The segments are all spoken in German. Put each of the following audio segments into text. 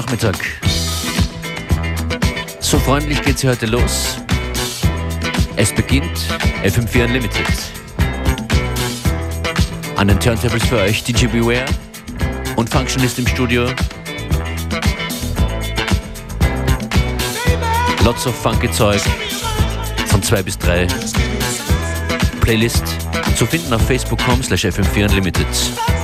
Nachmittag. So freundlich geht's hier heute los. Es beginnt FM4 Unlimited. An den Turntables für euch DJ Beware und Functionist im Studio. Lots of funky Zeug von 2 bis 3. Playlist zu finden auf facebook.com slash fm4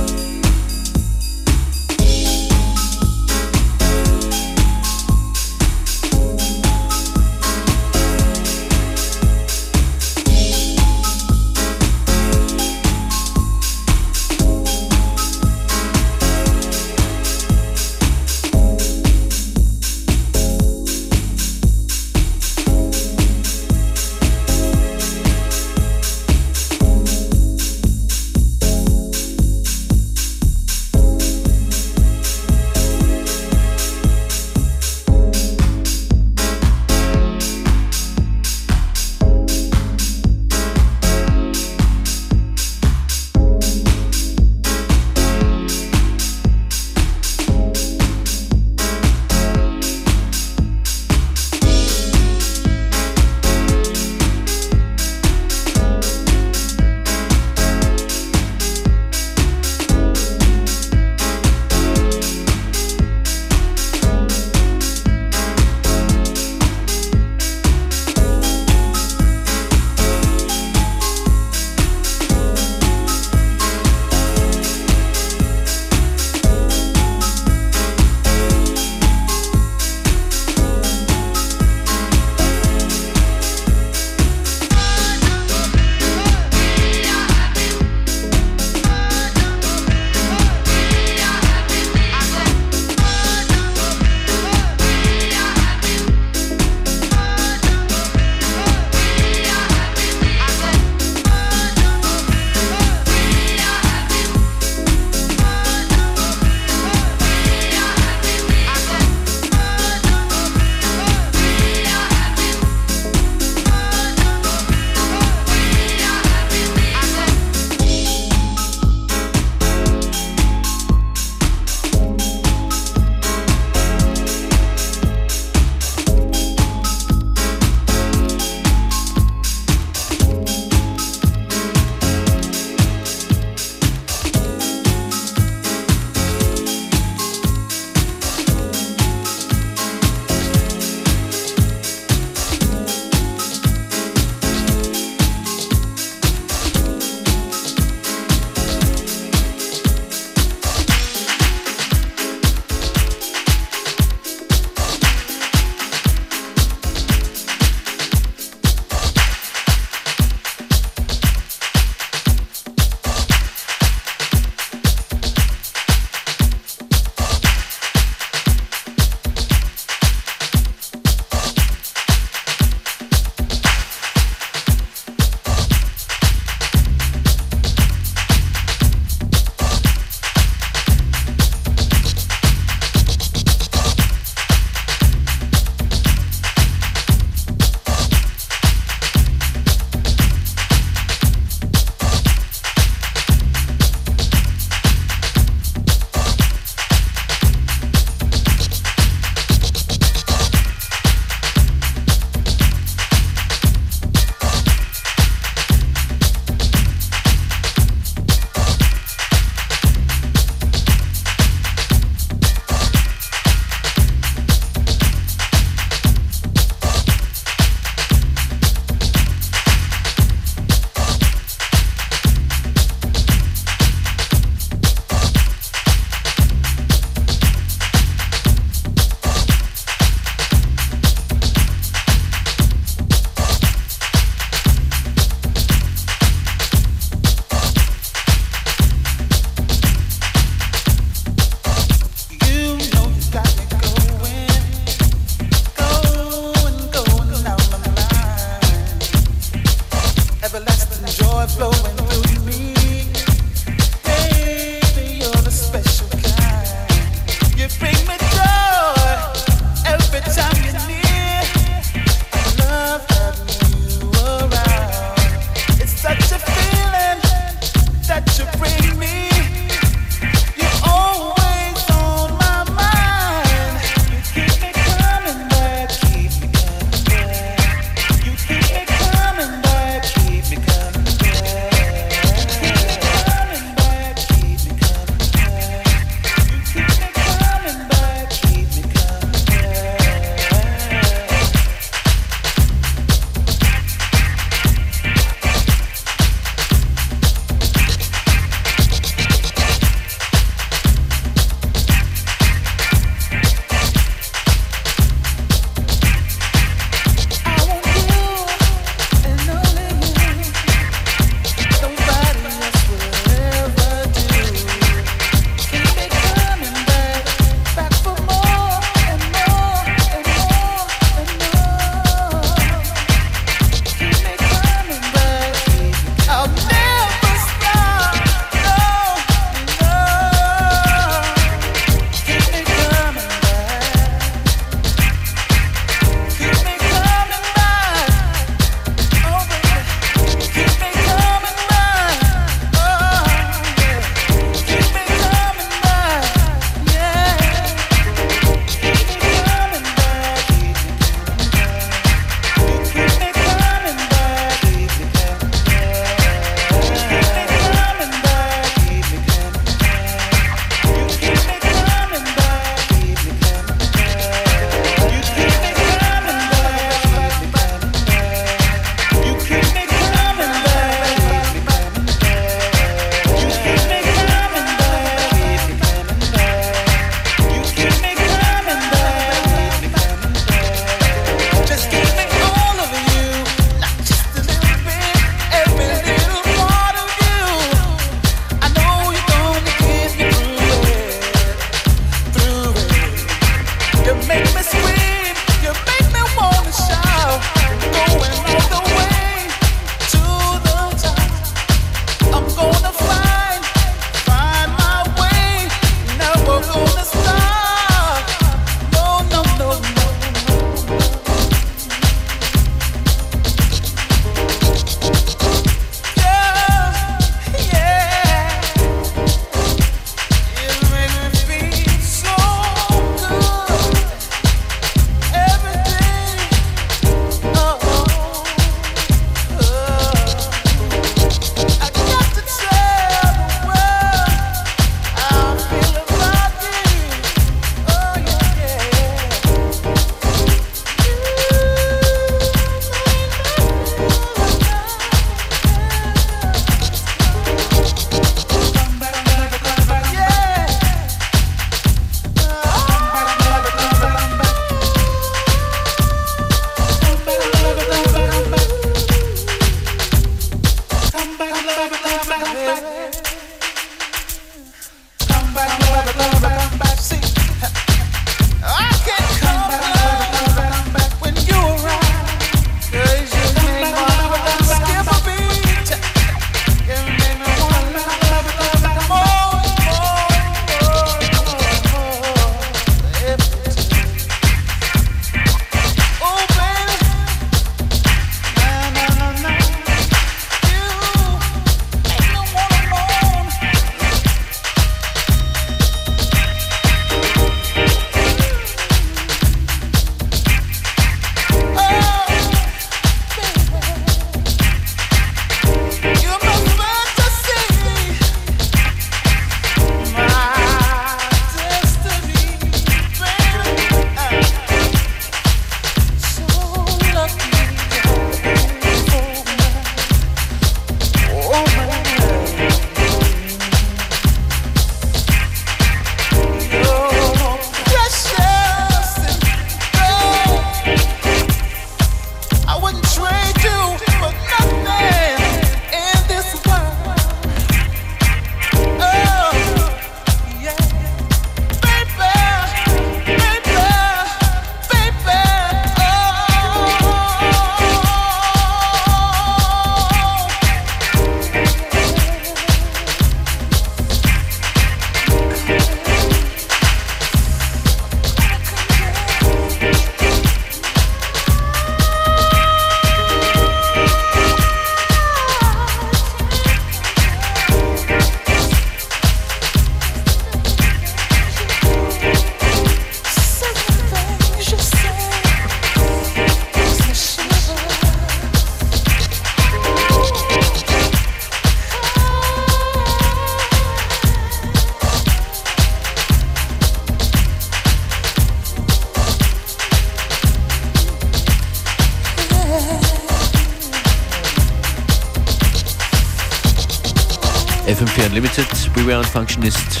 Unlimited. Beware und Functionist.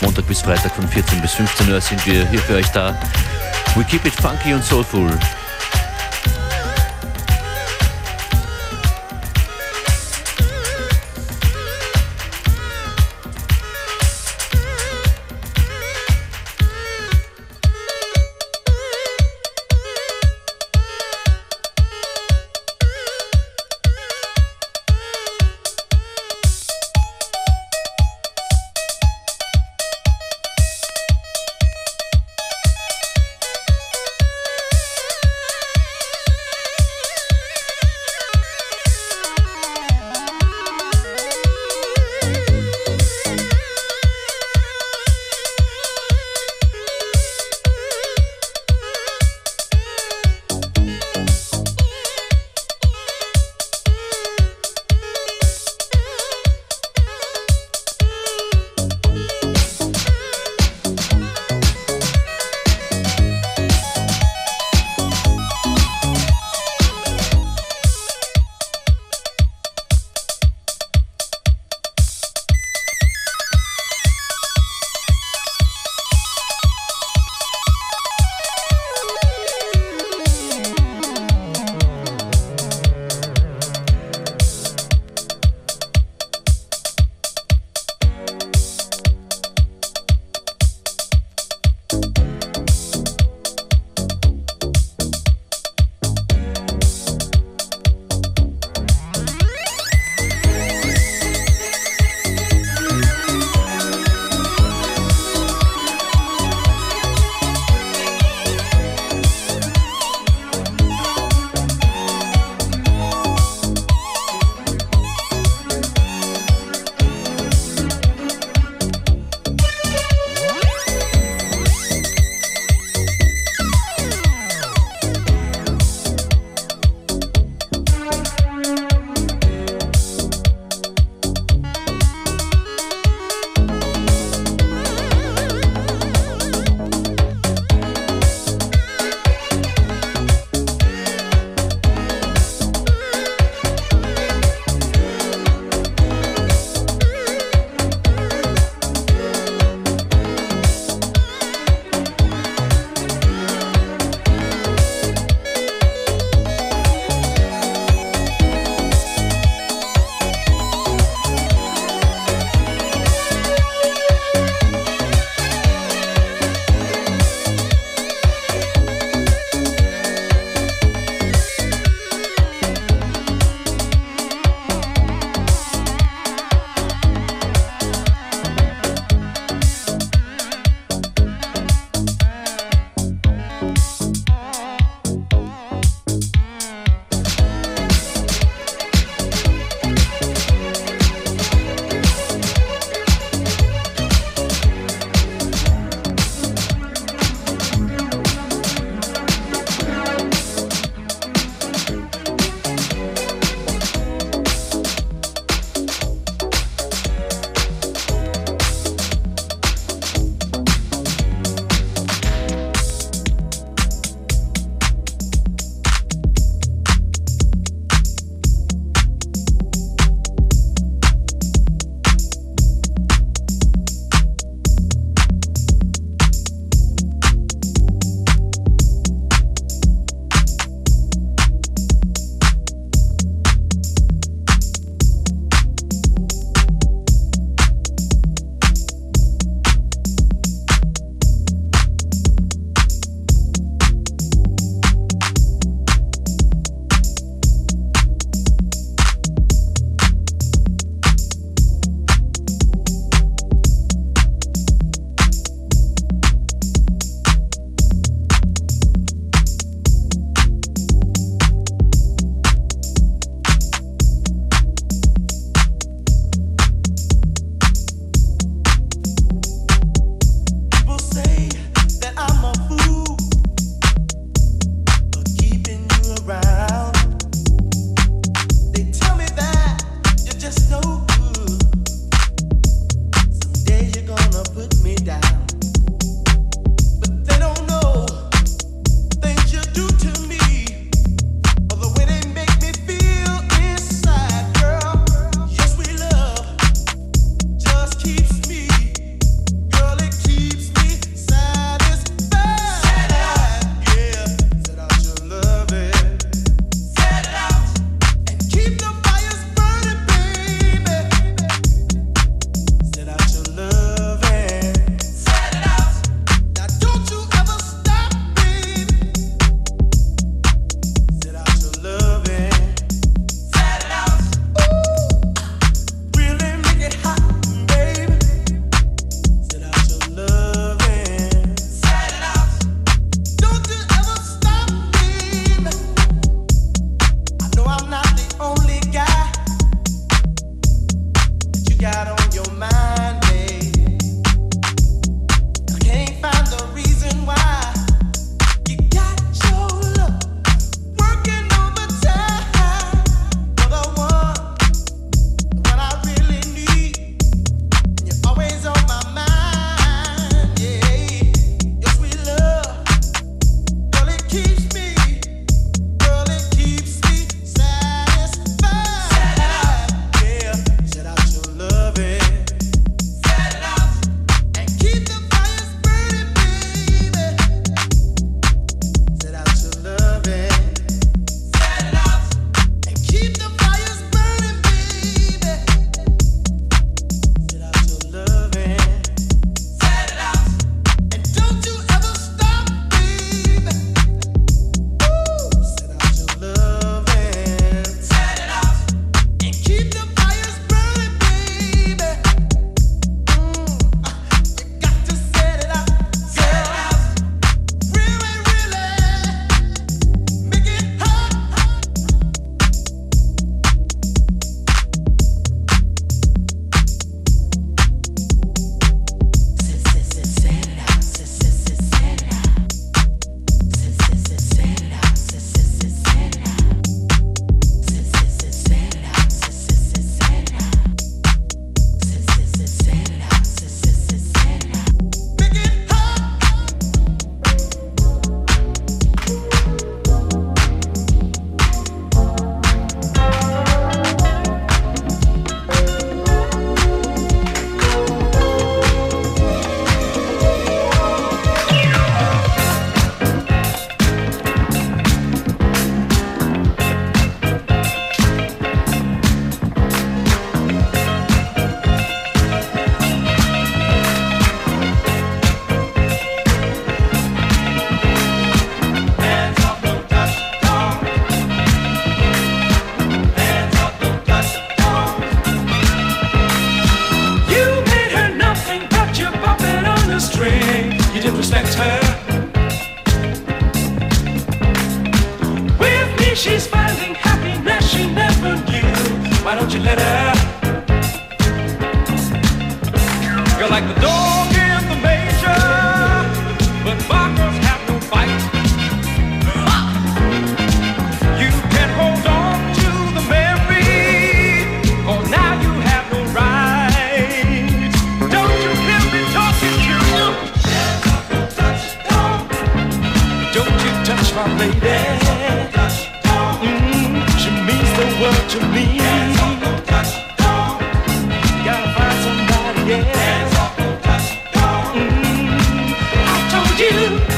Montag bis Freitag von 14 bis 15 Uhr sind wir hier für euch da. We keep it funky und soulful.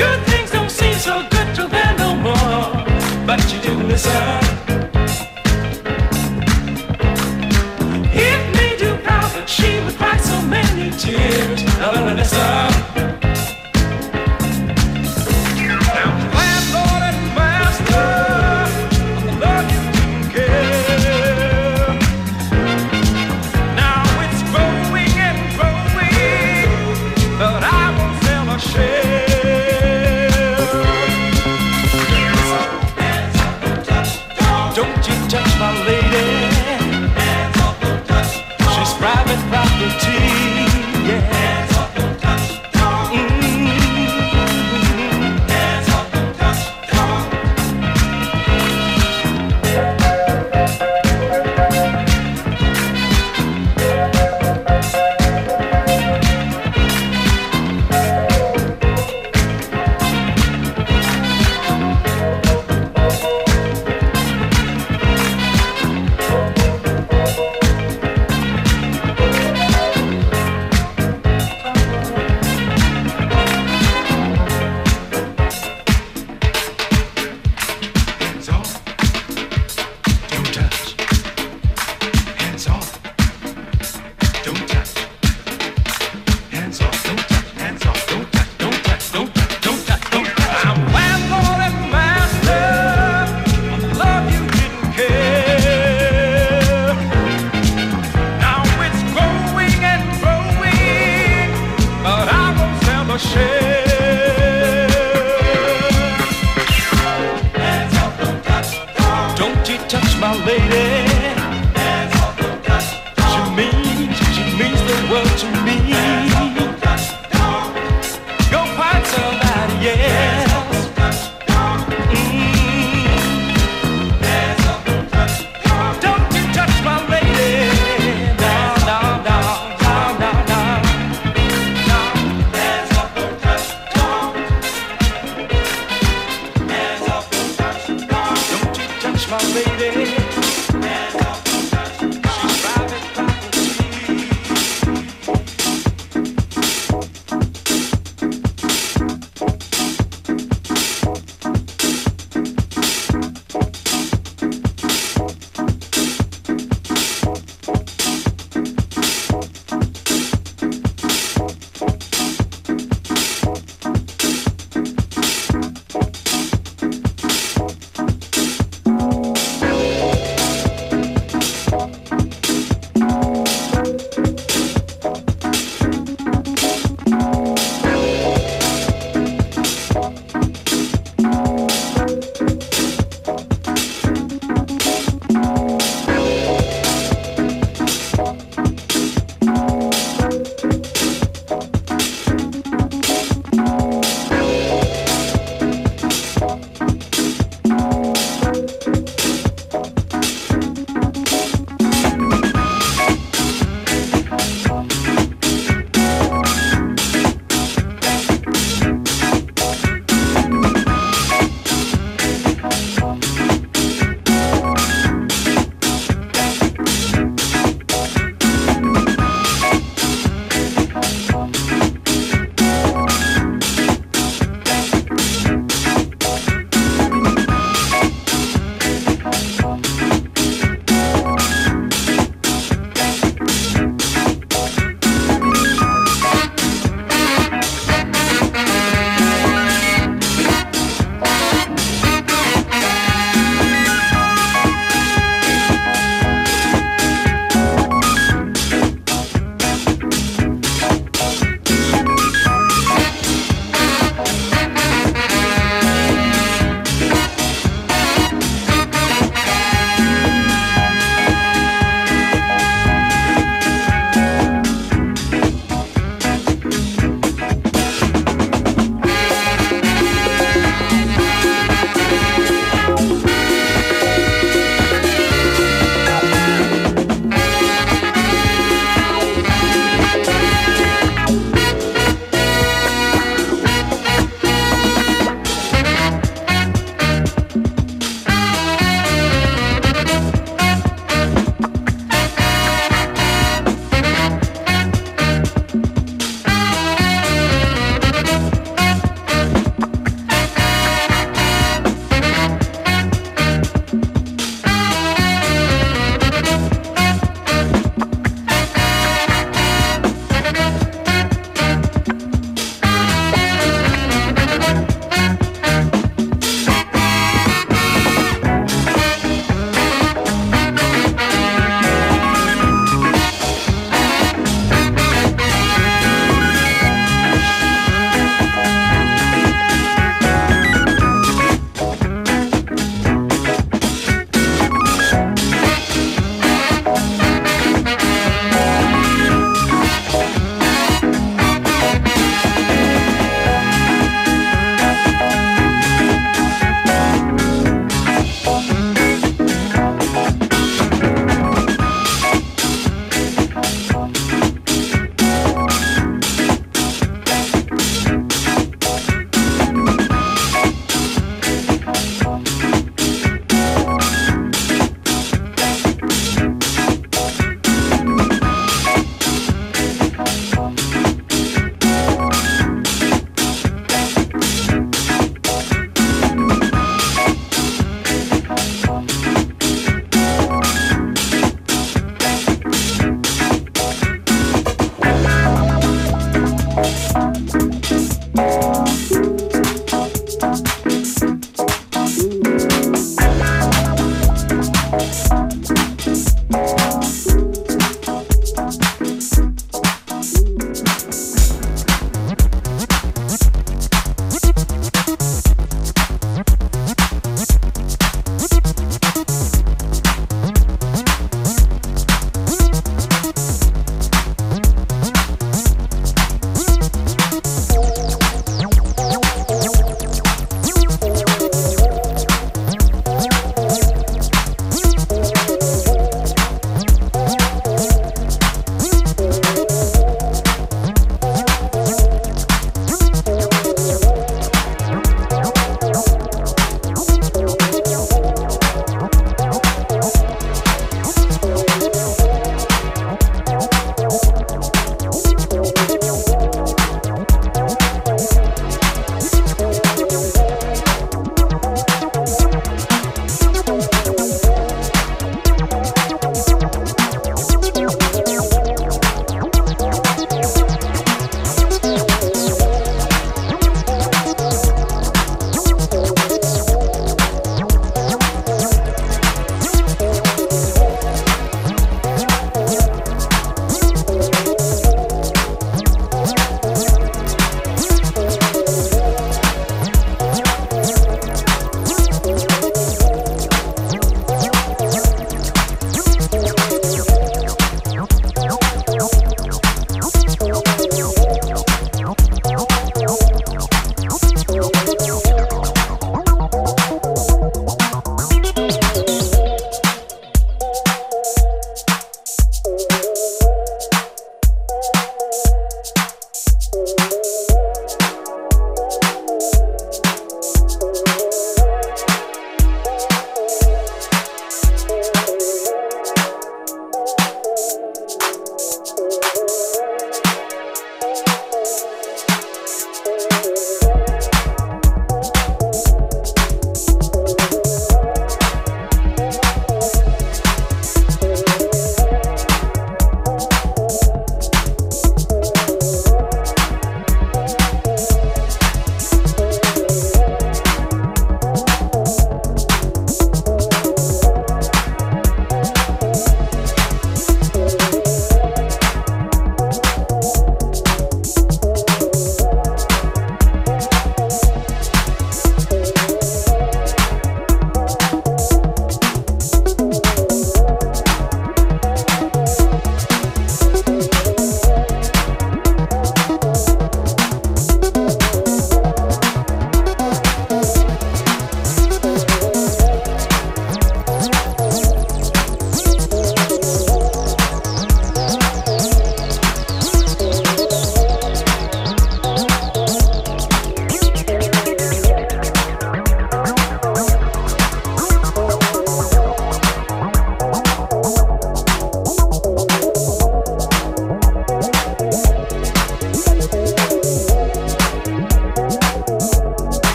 Good things don't seem so good to them no more. But you didn't listen. Made you proud she would cry so many tears. Listen.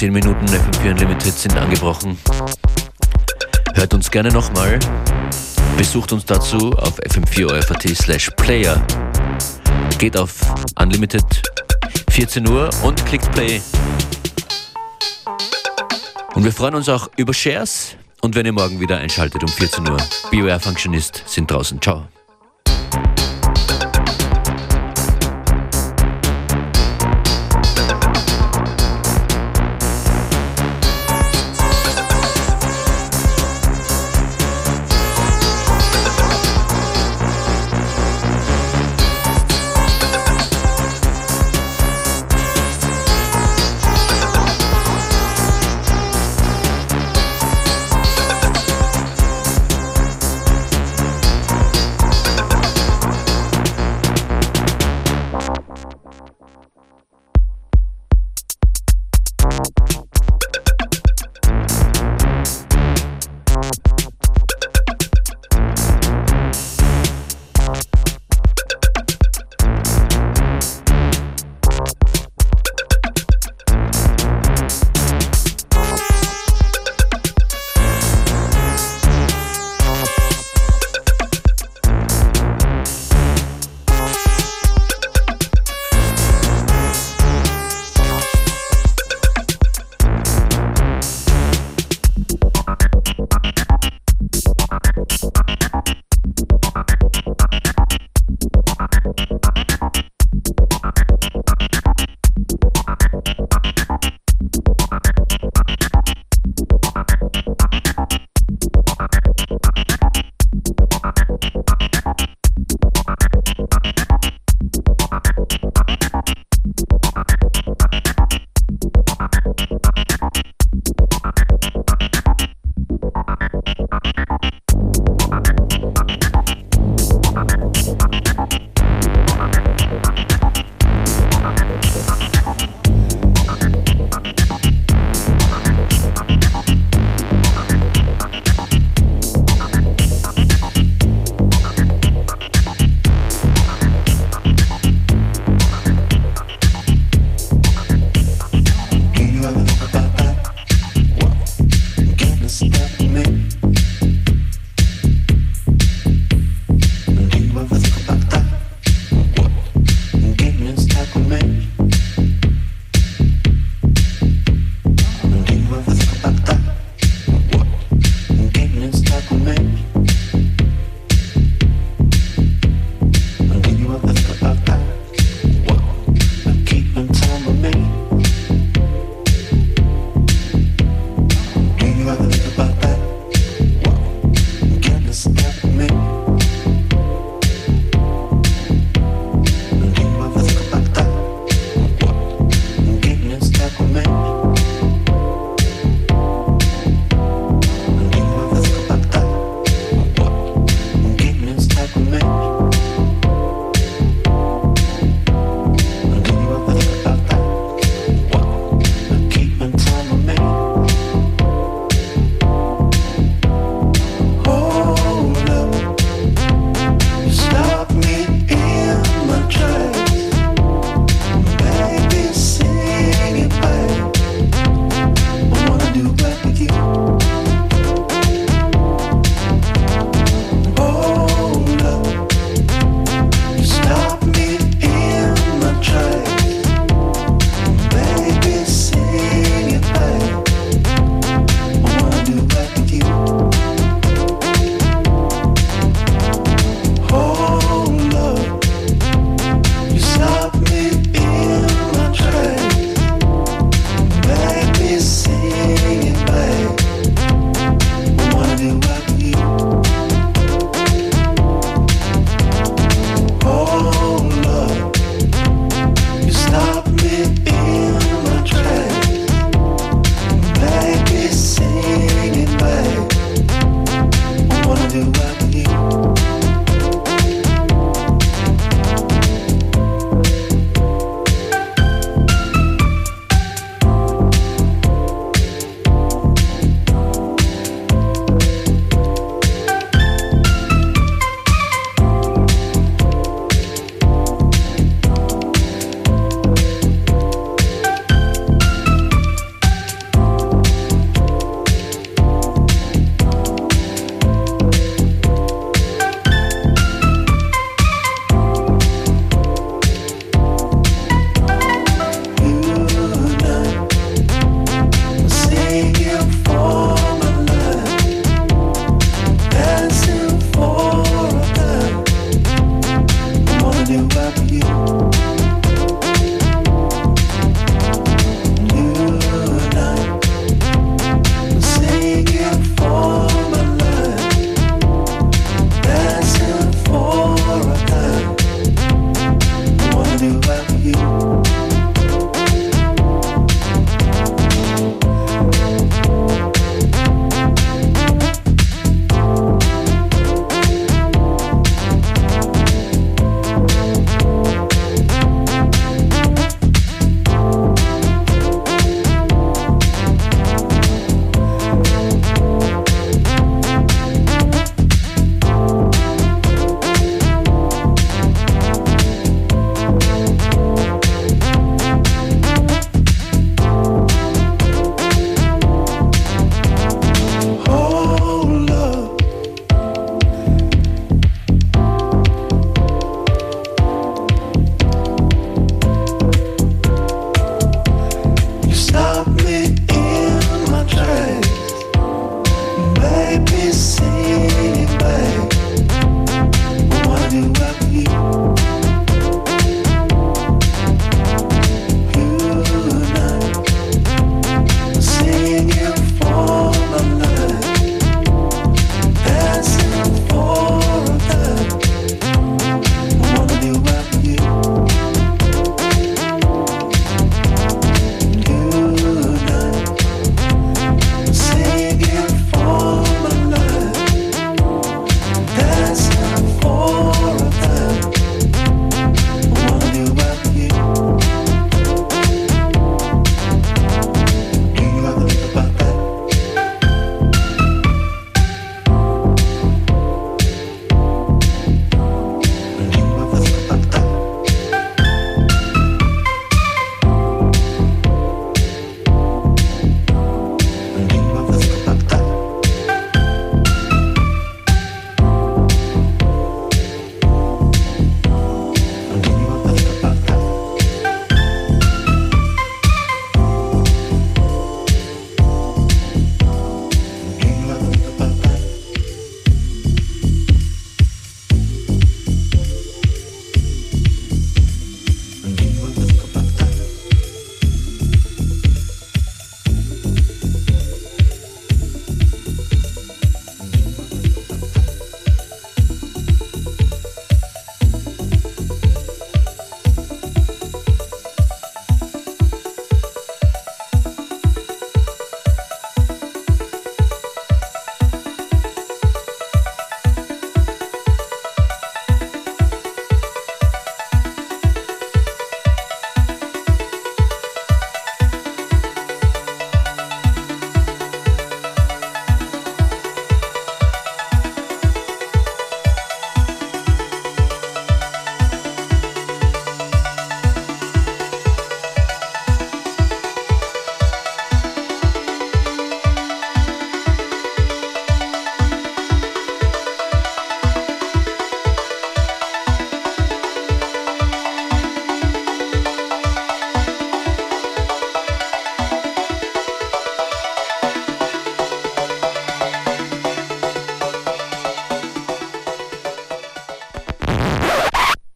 10 Minuten FM4 Unlimited sind angebrochen. Hört uns gerne nochmal. Besucht uns dazu auf fm4.at slash player. Geht auf Unlimited 14 Uhr und klickt Play. Und wir freuen uns auch über Shares und wenn ihr morgen wieder einschaltet um 14 Uhr. BioR Functionist sind draußen. Ciao.